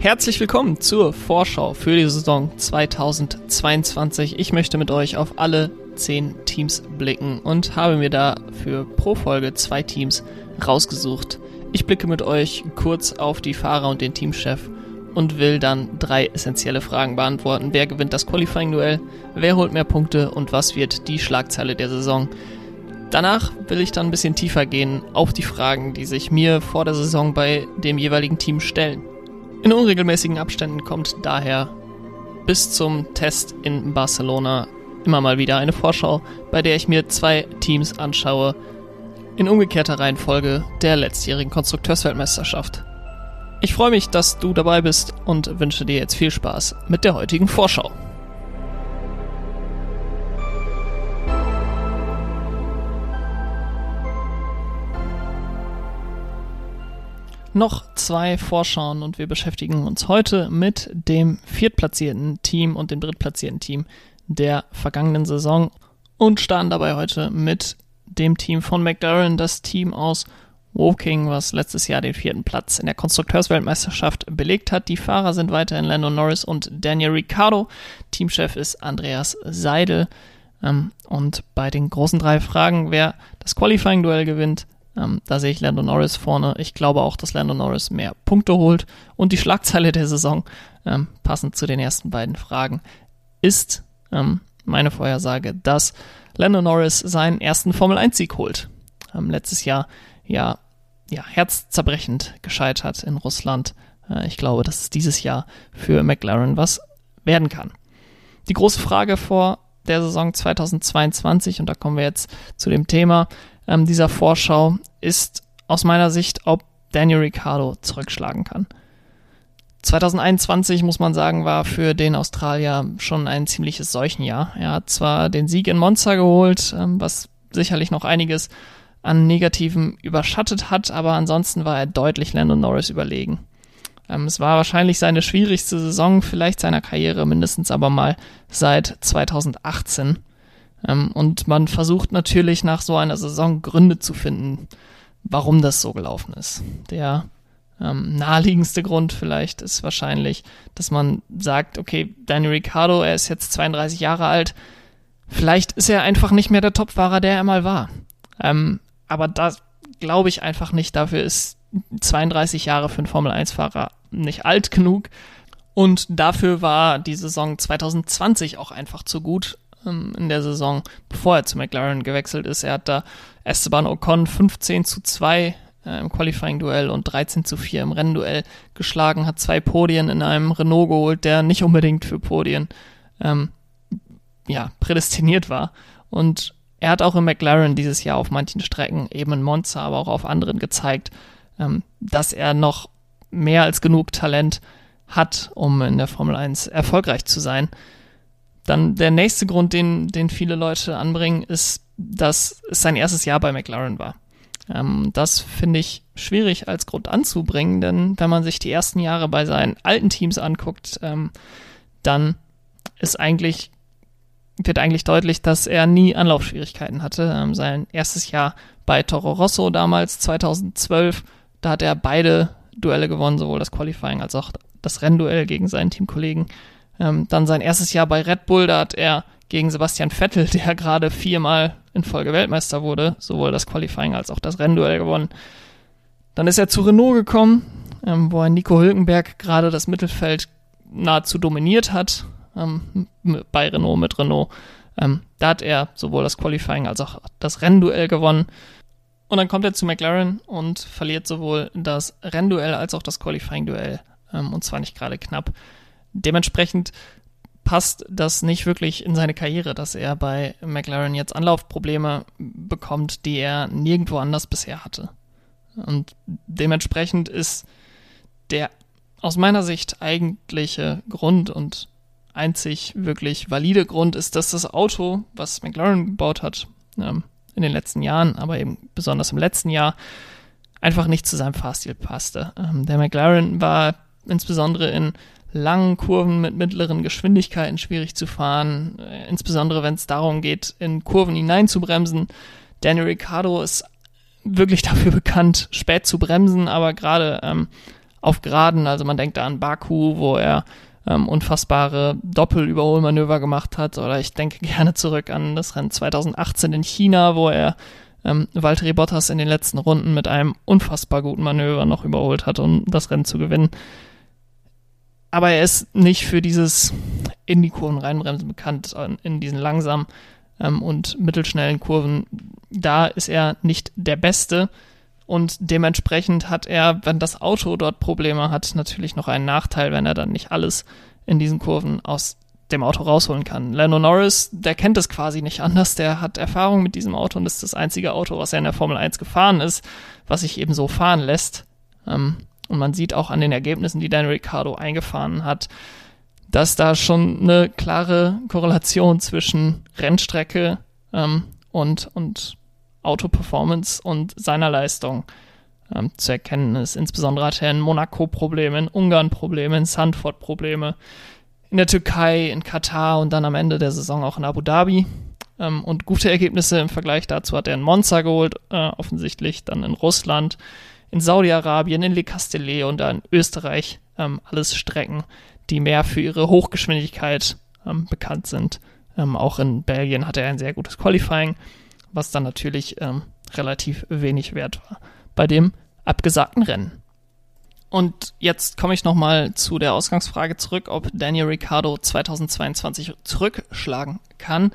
Herzlich willkommen zur Vorschau für die Saison 2022. Ich möchte mit euch auf alle zehn Teams blicken und habe mir da für pro Folge zwei Teams rausgesucht. Ich blicke mit euch kurz auf die Fahrer und den Teamchef und will dann drei essentielle Fragen beantworten. Wer gewinnt das Qualifying-Duell? Wer holt mehr Punkte? Und was wird die Schlagzeile der Saison? Danach will ich dann ein bisschen tiefer gehen auf die Fragen, die sich mir vor der Saison bei dem jeweiligen Team stellen. In unregelmäßigen Abständen kommt daher bis zum Test in Barcelona immer mal wieder eine Vorschau, bei der ich mir zwei Teams anschaue, in umgekehrter Reihenfolge der letztjährigen Konstrukteursweltmeisterschaft. Ich freue mich, dass du dabei bist und wünsche dir jetzt viel Spaß mit der heutigen Vorschau. Noch zwei Vorschauen und wir beschäftigen uns heute mit dem viertplatzierten Team und dem drittplatzierten Team der vergangenen Saison und starten dabei heute mit dem Team von McLaren, das Team aus Woking, was letztes Jahr den vierten Platz in der Konstrukteursweltmeisterschaft belegt hat. Die Fahrer sind weiterhin Lando Norris und Daniel Ricciardo. Teamchef ist Andreas Seidel. Ähm, und bei den großen drei Fragen, wer das Qualifying-Duell gewinnt, ähm, da sehe ich Lando Norris vorne. Ich glaube auch, dass Lando Norris mehr Punkte holt. Und die Schlagzeile der Saison, ähm, passend zu den ersten beiden Fragen, ist ähm, meine Vorhersage, dass Lando Norris seinen ersten Formel-1-Sieg holt. Ähm, letztes Jahr ja, ja herzzerbrechend gescheitert in Russland. Äh, ich glaube, dass es dieses Jahr für McLaren was werden kann. Die große Frage vor der Saison 2022, und da kommen wir jetzt zu dem Thema ähm, dieser Vorschau, ist aus meiner Sicht, ob Daniel Ricciardo zurückschlagen kann. 2021, muss man sagen, war für den Australier schon ein ziemliches Seuchenjahr. Er hat zwar den Sieg in Monza geholt, ähm, was sicherlich noch einiges an Negativen überschattet hat, aber ansonsten war er deutlich Lando Norris überlegen. Ähm, es war wahrscheinlich seine schwierigste Saison, vielleicht seiner Karriere, mindestens aber mal seit 2018. Ähm, und man versucht natürlich nach so einer Saison Gründe zu finden, warum das so gelaufen ist. Der ähm, naheliegendste Grund vielleicht ist wahrscheinlich, dass man sagt, okay, Daniel Ricciardo, er ist jetzt 32 Jahre alt, vielleicht ist er einfach nicht mehr der Topfahrer, der er mal war. Ähm, aber das glaube ich einfach nicht. Dafür ist 32 Jahre für einen Formel-1-Fahrer nicht alt genug. Und dafür war die Saison 2020 auch einfach zu gut ähm, in der Saison, bevor er zu McLaren gewechselt ist. Er hat da Esteban Ocon 15 zu 2 äh, im Qualifying-Duell und 13 zu 4 im Rennduell geschlagen, hat zwei Podien in einem Renault geholt, der nicht unbedingt für Podien ähm, ja, prädestiniert war. Und er hat auch im McLaren dieses Jahr auf manchen Strecken, eben in Monza, aber auch auf anderen gezeigt, ähm, dass er noch mehr als genug Talent hat, um in der Formel 1 erfolgreich zu sein. Dann der nächste Grund, den, den viele Leute anbringen, ist, dass es sein erstes Jahr bei McLaren war. Ähm, das finde ich schwierig als Grund anzubringen, denn wenn man sich die ersten Jahre bei seinen alten Teams anguckt, ähm, dann ist eigentlich wird eigentlich deutlich, dass er nie Anlaufschwierigkeiten hatte. Ähm, sein erstes Jahr bei Toro Rosso damals 2012, da hat er beide Duelle gewonnen, sowohl das Qualifying als auch das Rennduell gegen seinen Teamkollegen. Ähm, dann sein erstes Jahr bei Red Bull, da hat er gegen Sebastian Vettel, der gerade viermal in Folge Weltmeister wurde, sowohl das Qualifying als auch das Rennduell gewonnen. Dann ist er zu Renault gekommen, ähm, wo er Nico Hülkenberg gerade das Mittelfeld nahezu dominiert hat, ähm, bei Renault mit Renault. Ähm, da hat er sowohl das Qualifying als auch das Rennduell gewonnen. Und dann kommt er zu McLaren und verliert sowohl das Rennduell als auch das Qualifying-Duell. Ähm, und zwar nicht gerade knapp. Dementsprechend passt das nicht wirklich in seine Karriere, dass er bei McLaren jetzt Anlaufprobleme bekommt, die er nirgendwo anders bisher hatte. Und dementsprechend ist der aus meiner Sicht eigentliche Grund und einzig wirklich valide Grund ist, dass das Auto, was McLaren gebaut hat, ähm, in den letzten Jahren, aber eben besonders im letzten Jahr, einfach nicht zu seinem Fahrstil passte. Ähm, der McLaren war insbesondere in langen Kurven mit mittleren Geschwindigkeiten schwierig zu fahren, äh, insbesondere wenn es darum geht, in Kurven hineinzubremsen. Daniel Ricciardo ist wirklich dafür bekannt, spät zu bremsen, aber gerade ähm, auf Geraden, also man denkt da an Baku, wo er ähm, unfassbare Doppelüberholmanöver gemacht hat, oder ich denke gerne zurück an das Rennen 2018 in China, wo er ähm, Valtteri Bottas in den letzten Runden mit einem unfassbar guten Manöver noch überholt hat, um das Rennen zu gewinnen. Aber er ist nicht für dieses in die Kurven reinbremsen bekannt, in diesen langsamen ähm, und mittelschnellen Kurven. Da ist er nicht der Beste. Und dementsprechend hat er, wenn das Auto dort Probleme hat, natürlich noch einen Nachteil, wenn er dann nicht alles in diesen Kurven aus dem Auto rausholen kann. Lando Norris, der kennt es quasi nicht anders, der hat Erfahrung mit diesem Auto und ist das einzige Auto, was er in der Formel 1 gefahren ist, was sich eben so fahren lässt. Ähm, und man sieht auch an den Ergebnissen, die Daniel Ricciardo eingefahren hat, dass da schon eine klare Korrelation zwischen Rennstrecke ähm, und, und Autoperformance und seiner Leistung ähm, zu erkennen ist. Insbesondere hat er in Monaco Probleme, in Ungarn Probleme, in Sandford Probleme, in der Türkei, in Katar und dann am Ende der Saison auch in Abu Dhabi. Ähm, und gute Ergebnisse im Vergleich dazu hat er in Monza geholt, äh, offensichtlich dann in Russland, in Saudi-Arabien, in Le Castellet und dann in Österreich. Ähm, alles Strecken, die mehr für ihre Hochgeschwindigkeit ähm, bekannt sind. Ähm, auch in Belgien hatte er ein sehr gutes Qualifying, was dann natürlich ähm, relativ wenig wert war bei dem abgesagten Rennen. Und jetzt komme ich nochmal zu der Ausgangsfrage zurück, ob Daniel Ricciardo 2022 zurückschlagen kann.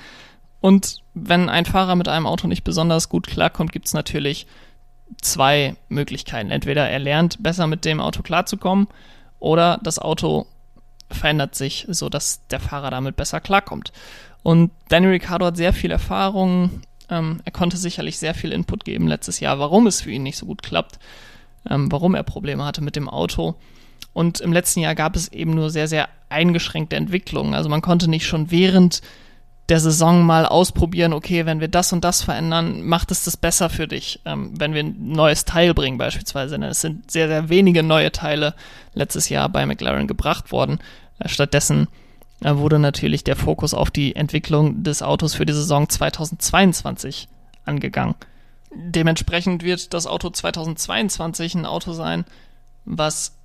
Und wenn ein Fahrer mit einem Auto nicht besonders gut klarkommt, gibt es natürlich zwei Möglichkeiten. Entweder er lernt besser mit dem Auto klarzukommen oder das Auto verändert sich, sodass der Fahrer damit besser klarkommt. Und Daniel Ricciardo hat sehr viel Erfahrung. Ähm, er konnte sicherlich sehr viel Input geben letztes Jahr, warum es für ihn nicht so gut klappt ähm, warum er Probleme hatte mit dem Auto. Und im letzten Jahr gab es eben nur sehr, sehr eingeschränkte Entwicklungen. Also man konnte nicht schon während der Saison mal ausprobieren, okay, wenn wir das und das verändern, macht es das besser für dich, ähm, wenn wir ein neues Teil bringen beispielsweise. Denn es sind sehr, sehr wenige neue Teile letztes Jahr bei McLaren gebracht worden. Äh, stattdessen äh, wurde natürlich der Fokus auf die Entwicklung des Autos für die Saison 2022 angegangen. Dementsprechend wird das Auto 2022 ein Auto sein, was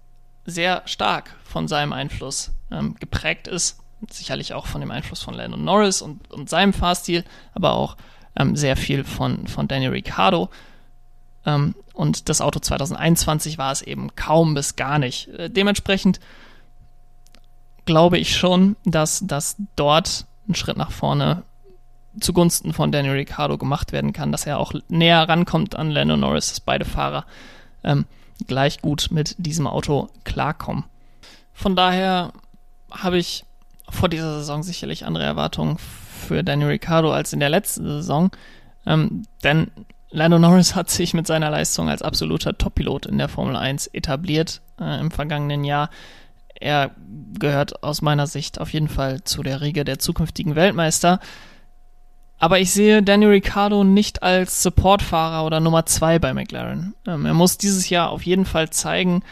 sehr stark von seinem Einfluss ähm, geprägt ist. Sicherlich auch von dem Einfluss von Landon Norris und, und seinem Fahrstil, aber auch ähm, sehr viel von, von Daniel Ricciardo. Ähm, und das Auto 2021 war es eben kaum bis gar nicht. Äh, dementsprechend glaube ich schon, dass, dass dort ein Schritt nach vorne zugunsten von Daniel Ricciardo gemacht werden kann, dass er auch näher rankommt an Lando Norris, dass beide Fahrer ähm, gleich gut mit diesem Auto klarkommen. Von daher habe ich vor dieser Saison sicherlich andere Erwartungen für Daniel Ricciardo als in der letzten Saison, ähm, denn Lando Norris hat sich mit seiner Leistung als absoluter Top-Pilot in der Formel 1 etabliert äh, im vergangenen Jahr. Er gehört aus meiner Sicht auf jeden Fall zu der Riege der zukünftigen Weltmeister. Aber ich sehe Daniel Ricciardo nicht als Supportfahrer oder Nummer zwei bei McLaren. Ähm, er muss dieses Jahr auf jeden Fall zeigen,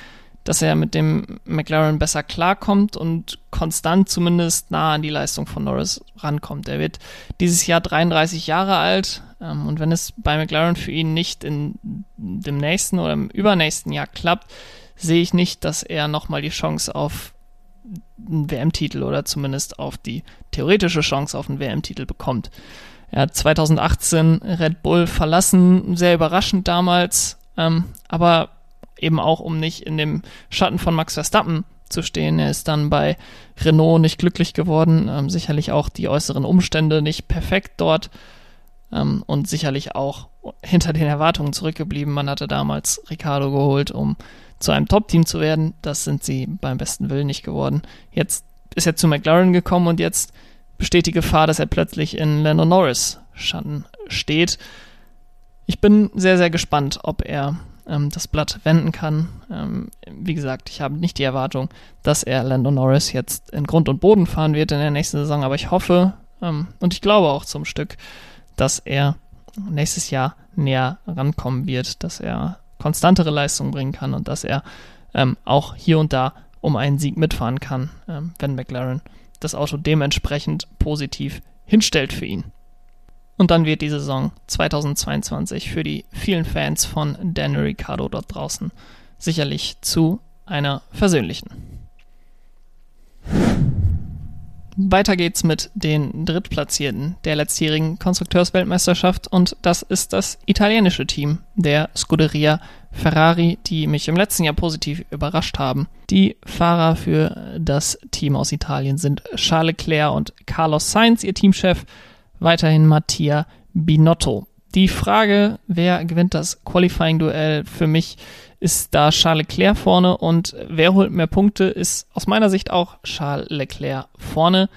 dass er mit dem McLaren besser klarkommt und konstant zumindest nah an die Leistung von Norris rankommt. Er wird dieses Jahr 33 Jahre alt ähm, und wenn es bei McLaren für ihn nicht in dem nächsten oder im übernächsten Jahr klappt, sehe ich nicht, dass er nochmal die Chance auf einen WM-Titel oder zumindest auf die theoretische Chance auf einen WM-Titel bekommt. Er hat 2018 Red Bull verlassen, sehr überraschend damals, ähm, aber eben auch, um nicht in dem Schatten von Max Verstappen zu stehen. Er ist dann bei Renault nicht glücklich geworden, ähm, sicherlich auch die äußeren Umstände nicht perfekt dort ähm, und sicherlich auch hinter den Erwartungen zurückgeblieben. Man hatte damals Ricardo geholt, um zu einem Top-Team zu werden. Das sind sie beim besten Willen nicht geworden. Jetzt ist er zu McLaren gekommen und jetzt besteht die Gefahr, dass er plötzlich in Lando Norris Schatten steht. Ich bin sehr, sehr gespannt, ob er ähm, das Blatt wenden kann. Ähm, wie gesagt, ich habe nicht die Erwartung, dass er Lando Norris jetzt in Grund und Boden fahren wird in der nächsten Saison, aber ich hoffe ähm, und ich glaube auch zum Stück, dass er nächstes Jahr näher rankommen wird, dass er konstantere Leistungen bringen kann und dass er ähm, auch hier und da um einen Sieg mitfahren kann, ähm, wenn McLaren das Auto dementsprechend positiv hinstellt für ihn. Und dann wird die Saison 2022 für die vielen Fans von Daniel Ricciardo dort draußen sicherlich zu einer versöhnlichen. Weiter geht's mit den Drittplatzierten der letztjährigen Konstrukteursweltmeisterschaft und das ist das italienische Team der Scuderia Ferrari, die mich im letzten Jahr positiv überrascht haben. Die Fahrer für das Team aus Italien sind Charles Leclerc und Carlos Sainz, ihr Teamchef, weiterhin Mattia Binotto. Die Frage, wer gewinnt das Qualifying-Duell für mich ist da Charles Leclerc vorne und wer holt mehr Punkte, ist aus meiner Sicht auch Charles Leclerc vorne.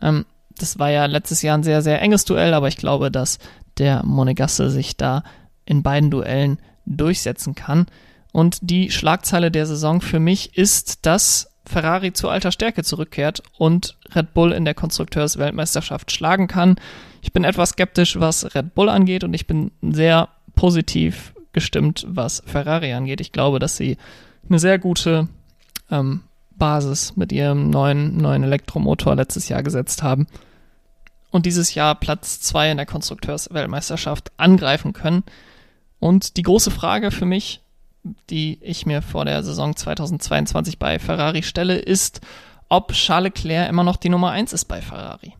Ähm, das war ja letztes Jahr ein sehr, sehr enges Duell, aber ich glaube, dass der Monegasse sich da in beiden Duellen durchsetzen kann. Und die Schlagzeile der Saison für mich ist, dass Ferrari zu alter Stärke zurückkehrt und Red Bull in der Konstrukteursweltmeisterschaft schlagen kann. Ich bin etwas skeptisch, was Red Bull angeht und ich bin sehr positiv gestimmt, was Ferrari angeht. Ich glaube, dass sie eine sehr gute ähm, Basis mit ihrem neuen, neuen Elektromotor letztes Jahr gesetzt haben und dieses Jahr Platz 2 in der Konstrukteursweltmeisterschaft angreifen können. Und die große Frage für mich, die ich mir vor der Saison 2022 bei Ferrari stelle, ist, ob Charles Leclerc immer noch die Nummer 1 ist bei Ferrari.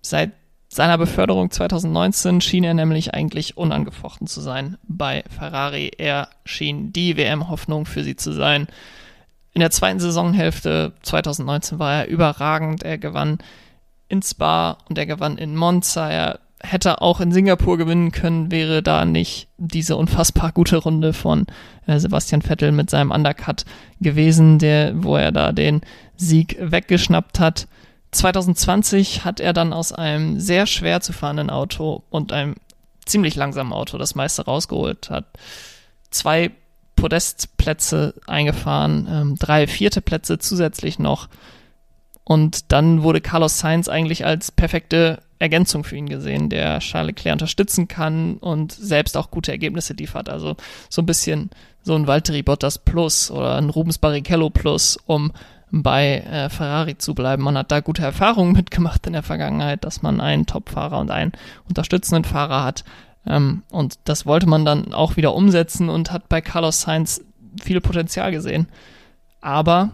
Seit seiner Beförderung 2019 schien er nämlich eigentlich unangefochten zu sein bei Ferrari. Er schien die WM-Hoffnung für sie zu sein. In der zweiten Saisonhälfte 2019 war er überragend. Er gewann in Spa und er gewann in Monza. Er hätte auch in Singapur gewinnen können, wäre da nicht diese unfassbar gute Runde von äh, Sebastian Vettel mit seinem Undercut gewesen, der, wo er da den Sieg weggeschnappt hat. 2020 hat er dann aus einem sehr schwer zu fahrenden Auto und einem ziemlich langsamen Auto das meiste rausgeholt, hat zwei Podestplätze eingefahren, ähm, drei vierte Plätze zusätzlich noch. Und dann wurde Carlos Sainz eigentlich als perfekte Ergänzung für ihn gesehen, der Charles Leclerc unterstützen kann und selbst auch gute Ergebnisse liefert. Also so ein bisschen so ein Valtteri Bottas Plus oder ein Rubens Barrichello Plus, um bei äh, Ferrari zu bleiben. Man hat da gute Erfahrungen mitgemacht in der Vergangenheit, dass man einen Top-Fahrer und einen unterstützenden Fahrer hat. Ähm, und das wollte man dann auch wieder umsetzen und hat bei Carlos Sainz viel Potenzial gesehen. Aber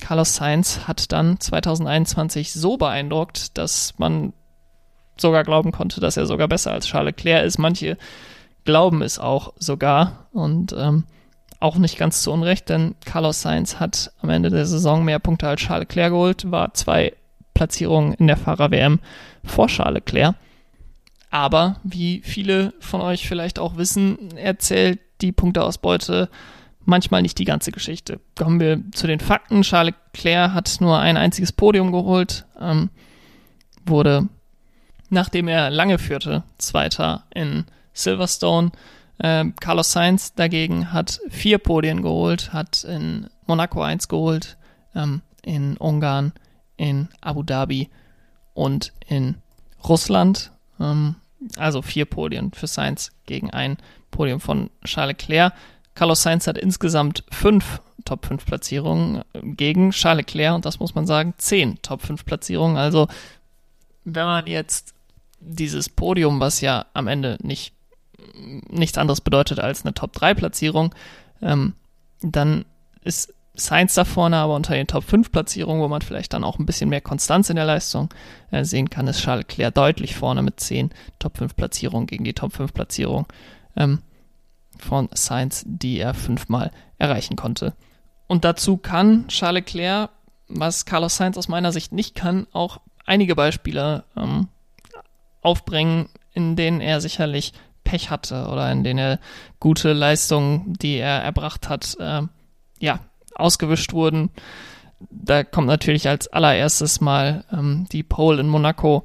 Carlos Sainz hat dann 2021 so beeindruckt, dass man sogar glauben konnte, dass er sogar besser als Charles Leclerc ist. Manche glauben es auch sogar. Und ähm, auch nicht ganz zu Unrecht, denn Carlos Sainz hat am Ende der Saison mehr Punkte als Charles Leclerc geholt, war zwei Platzierungen in der Fahrer-WM vor Charles Leclerc. Aber wie viele von euch vielleicht auch wissen, erzählt die Punkteausbeute manchmal nicht die ganze Geschichte. Kommen wir zu den Fakten. Charles Leclerc hat nur ein einziges Podium geholt, ähm, wurde, nachdem er lange führte, Zweiter in Silverstone ähm, Carlos Sainz dagegen hat vier Podien geholt, hat in Monaco eins geholt, ähm, in Ungarn, in Abu Dhabi und in Russland. Ähm, also vier Podien für Sainz gegen ein Podium von Charles Leclerc. Carlos Sainz hat insgesamt fünf Top 5 Platzierungen gegen Charles Leclerc und das muss man sagen, zehn Top 5 Platzierungen. Also wenn man jetzt dieses Podium, was ja am Ende nicht nichts anderes bedeutet als eine Top-3-Platzierung, ähm, dann ist Science da vorne, aber unter den Top 5 Platzierungen, wo man vielleicht dann auch ein bisschen mehr Konstanz in der Leistung äh, sehen kann, ist Charles Leclerc deutlich vorne mit 10 Top 5 Platzierungen gegen die Top 5 Platzierung ähm, von Science, die er fünfmal erreichen konnte. Und dazu kann Charles Leclerc, was Carlos Sainz aus meiner Sicht nicht kann, auch einige Beispiele ähm, aufbringen, in denen er sicherlich Pech hatte oder in denen er gute Leistungen, die er erbracht hat, äh, ja, ausgewischt wurden. Da kommt natürlich als allererstes mal ähm, die Pole in Monaco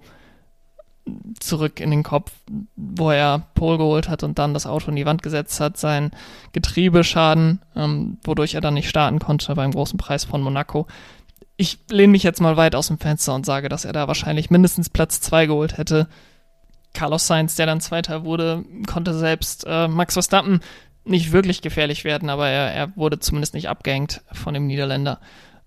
zurück in den Kopf, wo er Pole geholt hat und dann das Auto in die Wand gesetzt hat, sein Getriebeschaden, ähm, wodurch er dann nicht starten konnte beim großen Preis von Monaco. Ich lehne mich jetzt mal weit aus dem Fenster und sage, dass er da wahrscheinlich mindestens Platz zwei geholt hätte. Carlos Sainz, der dann Zweiter wurde, konnte selbst äh, Max Verstappen nicht wirklich gefährlich werden, aber er, er wurde zumindest nicht abgehängt von dem Niederländer.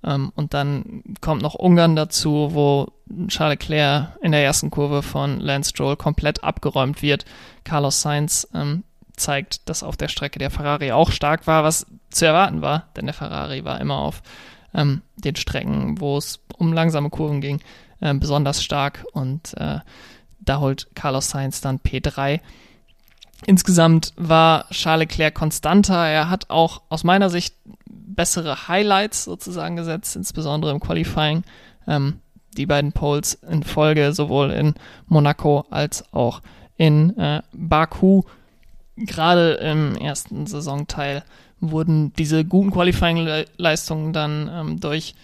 Ähm, und dann kommt noch Ungarn dazu, wo Charles Leclerc in der ersten Kurve von Lance Stroll komplett abgeräumt wird. Carlos Sainz ähm, zeigt, dass auf der Strecke der Ferrari auch stark war, was zu erwarten war, denn der Ferrari war immer auf ähm, den Strecken, wo es um langsame Kurven ging, äh, besonders stark und äh, da holt Carlos Sainz dann P3. Insgesamt war Charles Leclerc konstanter. Er hat auch aus meiner Sicht bessere Highlights sozusagen gesetzt, insbesondere im Qualifying. Ähm, die beiden Poles in Folge, sowohl in Monaco als auch in äh, Baku. Gerade im ersten Saisonteil wurden diese guten Qualifying-Leistungen dann ähm, durch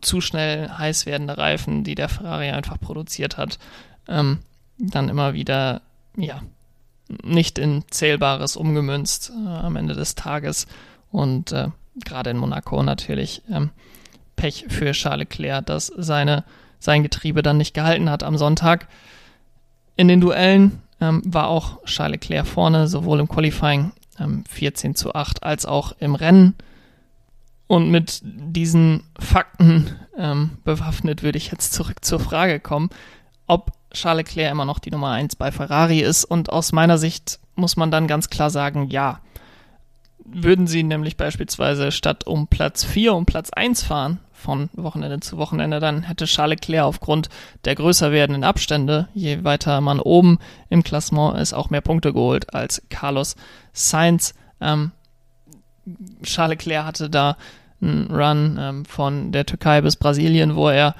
zu schnell heiß werdende Reifen, die der Ferrari einfach produziert hat, ähm, dann immer wieder, ja, nicht in Zählbares umgemünzt äh, am Ende des Tages. Und äh, gerade in Monaco natürlich ähm, Pech für Charles Leclerc, dass seine, sein Getriebe dann nicht gehalten hat am Sonntag. In den Duellen ähm, war auch Charles Leclerc vorne, sowohl im Qualifying ähm, 14 zu 8 als auch im Rennen. Und mit diesen Fakten ähm, bewaffnet würde ich jetzt zurück zur Frage kommen, ob Charles Leclerc immer noch die Nummer 1 bei Ferrari ist. Und aus meiner Sicht muss man dann ganz klar sagen, ja. Würden sie nämlich beispielsweise statt um Platz 4 um Platz 1 fahren, von Wochenende zu Wochenende, dann hätte Charles Leclerc aufgrund der größer werdenden Abstände, je weiter man oben im Klassement ist, auch mehr Punkte geholt als Carlos Sainz. Ähm, Charles Leclerc hatte da einen Run ähm, von der Türkei bis Brasilien, wo er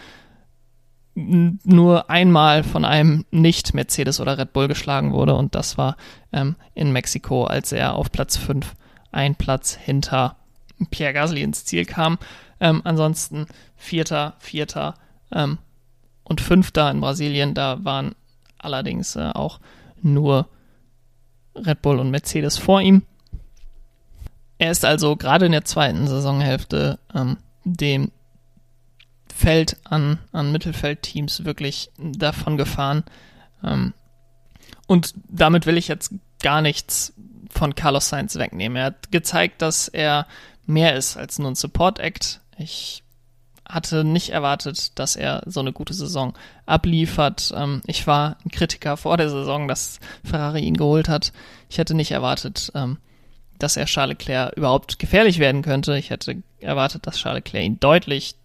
nur einmal von einem Nicht-Mercedes oder Red Bull geschlagen wurde und das war ähm, in Mexiko, als er auf Platz 5 ein Platz hinter Pierre Gasly ins Ziel kam. Ähm, ansonsten Vierter, Vierter ähm, und Fünfter in Brasilien, da waren allerdings äh, auch nur Red Bull und Mercedes vor ihm. Er ist also gerade in der zweiten Saisonhälfte ähm, dem Feld an, an Mittelfeldteams wirklich davon gefahren. Ähm, und damit will ich jetzt gar nichts von Carlos Sainz wegnehmen. Er hat gezeigt, dass er mehr ist als nur ein Support-Act. Ich hatte nicht erwartet, dass er so eine gute Saison abliefert. Ähm, ich war ein Kritiker vor der Saison, dass Ferrari ihn geholt hat. Ich hätte nicht erwartet, ähm, dass er Charles Leclerc überhaupt gefährlich werden könnte. Ich hätte erwartet, dass Charles Leclerc ihn deutlich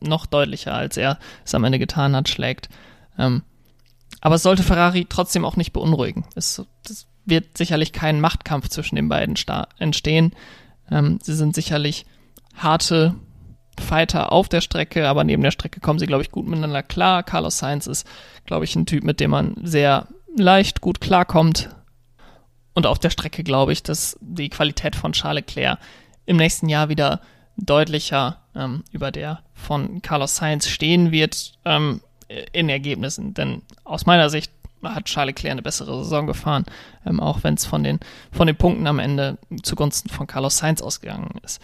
noch deutlicher, als er es am Ende getan hat, schlägt. Ähm, aber es sollte Ferrari trotzdem auch nicht beunruhigen. Es, es wird sicherlich kein Machtkampf zwischen den beiden entstehen. Ähm, sie sind sicherlich harte Fighter auf der Strecke, aber neben der Strecke kommen sie, glaube ich, gut miteinander klar. Carlos Sainz ist, glaube ich, ein Typ, mit dem man sehr leicht gut klarkommt. Und auf der Strecke glaube ich, dass die Qualität von Charles Leclerc im nächsten Jahr wieder deutlicher ähm, über der von Carlos Sainz stehen wird ähm, in Ergebnissen. Denn aus meiner Sicht hat Charles Leclerc eine bessere Saison gefahren, ähm, auch wenn es von den, von den Punkten am Ende zugunsten von Carlos Sainz ausgegangen ist.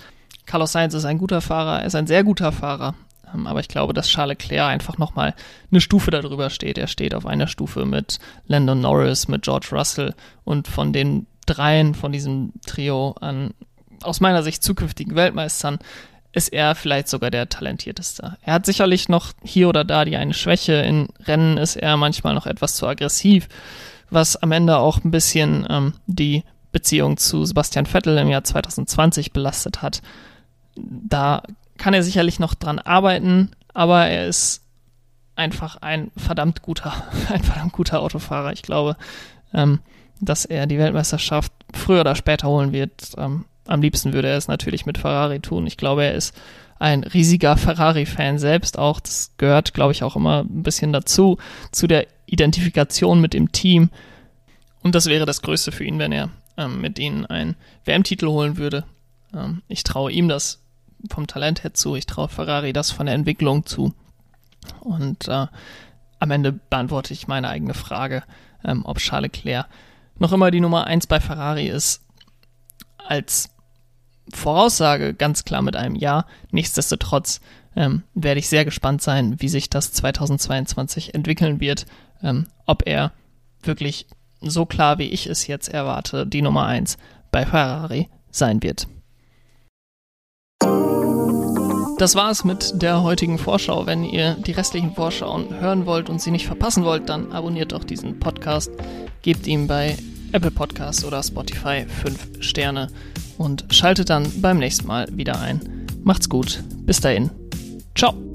Carlos Sainz ist ein guter Fahrer, er ist ein sehr guter Fahrer, ähm, aber ich glaube, dass Charles Leclerc einfach nochmal eine Stufe darüber steht. Er steht auf einer Stufe mit Landon Norris, mit George Russell und von den dreien, von diesem Trio an aus meiner Sicht zukünftigen Weltmeistern ist er vielleicht sogar der talentierteste. Er hat sicherlich noch hier oder da die eine Schwäche. In Rennen ist er manchmal noch etwas zu aggressiv, was am Ende auch ein bisschen ähm, die Beziehung zu Sebastian Vettel im Jahr 2020 belastet hat. Da kann er sicherlich noch dran arbeiten, aber er ist einfach ein verdammt guter, ein verdammt guter Autofahrer. Ich glaube, ähm, dass er die Weltmeisterschaft früher oder später holen wird. Ähm, am liebsten würde er es natürlich mit Ferrari tun. Ich glaube, er ist ein riesiger Ferrari-Fan selbst auch. Das gehört, glaube ich, auch immer ein bisschen dazu, zu der Identifikation mit dem Team. Und das wäre das Größte für ihn, wenn er ähm, mit ihnen einen WM-Titel holen würde. Ähm, ich traue ihm das vom Talent her zu. Ich traue Ferrari das von der Entwicklung zu. Und äh, am Ende beantworte ich meine eigene Frage, ähm, ob Charles Leclerc noch immer die Nummer 1 bei Ferrari ist als Voraussage ganz klar mit einem Ja. Nichtsdestotrotz ähm, werde ich sehr gespannt sein, wie sich das 2022 entwickeln wird, ähm, ob er wirklich so klar wie ich es jetzt erwarte, die Nummer 1 bei Ferrari sein wird. Das war es mit der heutigen Vorschau. Wenn ihr die restlichen Vorschauen hören wollt und sie nicht verpassen wollt, dann abonniert doch diesen Podcast, gebt ihm bei Apple Podcasts oder Spotify 5 Sterne und schaltet dann beim nächsten Mal wieder ein. Macht's gut. Bis dahin. Ciao.